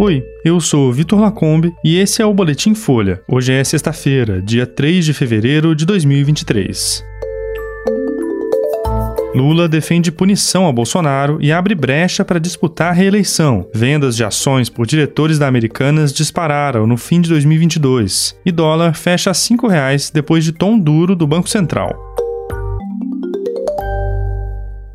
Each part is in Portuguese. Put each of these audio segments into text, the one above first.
Oi, eu sou Vitor Lacombe e esse é o Boletim Folha. Hoje é sexta-feira, dia 3 de fevereiro de 2023. Lula defende punição a Bolsonaro e abre brecha para disputar reeleição. Vendas de ações por diretores da Americanas dispararam no fim de 2022 e dólar fecha a R$ 5,00 depois de tom duro do Banco Central.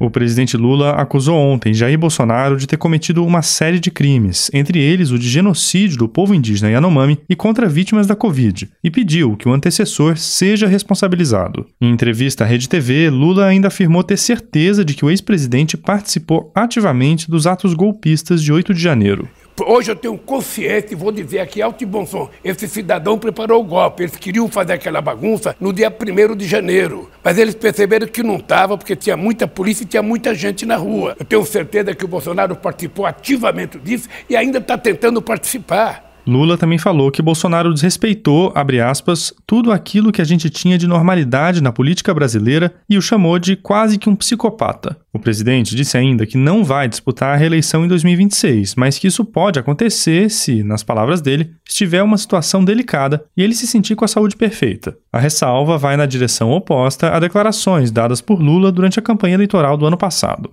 O presidente Lula acusou ontem Jair Bolsonaro de ter cometido uma série de crimes, entre eles o de genocídio do povo indígena Yanomami e contra vítimas da Covid, e pediu que o antecessor seja responsabilizado. Em entrevista à Rede TV, Lula ainda afirmou ter certeza de que o ex-presidente participou ativamente dos atos golpistas de 8 de janeiro. Hoje eu tenho consciência e vou dizer aqui alto e bom som. Esse cidadão preparou o golpe. Eles queriam fazer aquela bagunça no dia 1 de janeiro. Mas eles perceberam que não estava, porque tinha muita polícia e tinha muita gente na rua. Eu tenho certeza que o Bolsonaro participou ativamente disso e ainda está tentando participar. Lula também falou que Bolsonaro desrespeitou, aspas, tudo aquilo que a gente tinha de normalidade na política brasileira e o chamou de quase que um psicopata. O presidente disse ainda que não vai disputar a reeleição em 2026, mas que isso pode acontecer se, nas palavras dele, estiver uma situação delicada e ele se sentir com a saúde perfeita. A ressalva vai na direção oposta a declarações dadas por Lula durante a campanha eleitoral do ano passado.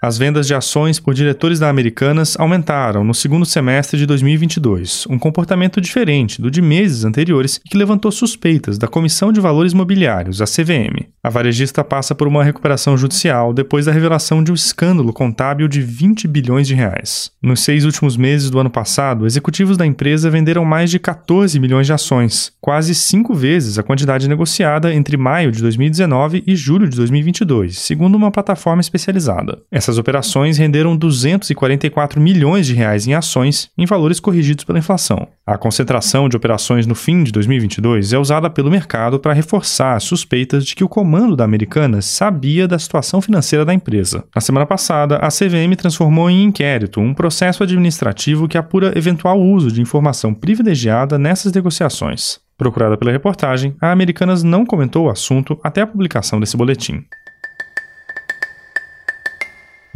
As vendas de ações por diretores da Americanas aumentaram no segundo semestre de 2022, um comportamento diferente do de meses anteriores que levantou suspeitas da Comissão de Valores Mobiliários, a CVM. A varejista passa por uma recuperação judicial depois da revelação de um escândalo contábil de 20 bilhões de reais. Nos seis últimos meses do ano passado, executivos da empresa venderam mais de 14 milhões de ações, quase cinco vezes a quantidade negociada entre maio de 2019 e julho de 2022, segundo uma plataforma especializada. Essa essas operações renderam 244 milhões de reais em ações em valores corrigidos pela inflação. A concentração de operações no fim de 2022 é usada pelo mercado para reforçar as suspeitas de que o comando da Americanas sabia da situação financeira da empresa. Na semana passada, a CVM transformou em inquérito um processo administrativo que apura eventual uso de informação privilegiada nessas negociações. Procurada pela reportagem, a Americanas não comentou o assunto até a publicação desse boletim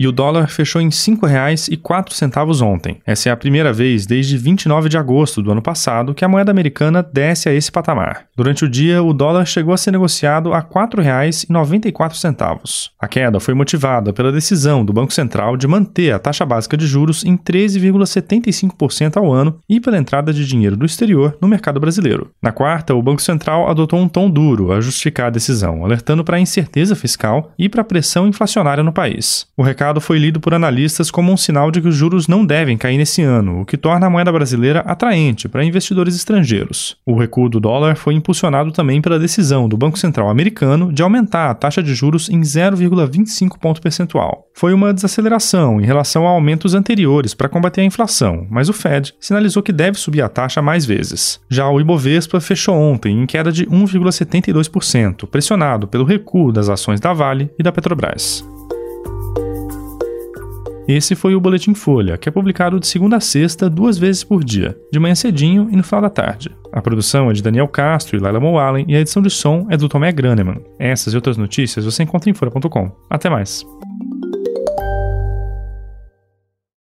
e o dólar fechou em R$ 5,04 ontem. Essa é a primeira vez desde 29 de agosto do ano passado que a moeda americana desce a esse patamar. Durante o dia, o dólar chegou a ser negociado a R$ 4,94. A queda foi motivada pela decisão do Banco Central de manter a taxa básica de juros em 13,75% ao ano e pela entrada de dinheiro do exterior no mercado brasileiro. Na quarta, o Banco Central adotou um tom duro a justificar a decisão, alertando para a incerteza fiscal e para a pressão inflacionária no país. O recado mercado foi lido por analistas como um sinal de que os juros não devem cair nesse ano, o que torna a moeda brasileira atraente para investidores estrangeiros. O recuo do dólar foi impulsionado também pela decisão do Banco Central americano de aumentar a taxa de juros em 0,25 ponto percentual. Foi uma desaceleração em relação a aumentos anteriores para combater a inflação, mas o Fed sinalizou que deve subir a taxa mais vezes. Já o Ibovespa fechou ontem em queda de 1,72%, pressionado pelo recuo das ações da Vale e da Petrobras. Esse foi o Boletim Folha, que é publicado de segunda a sexta, duas vezes por dia, de manhã cedinho e no final da tarde. A produção é de Daniel Castro e Laila Moalen e a edição de som é do Tomé Graneman. Essas e outras notícias você encontra em folha.com. Até mais!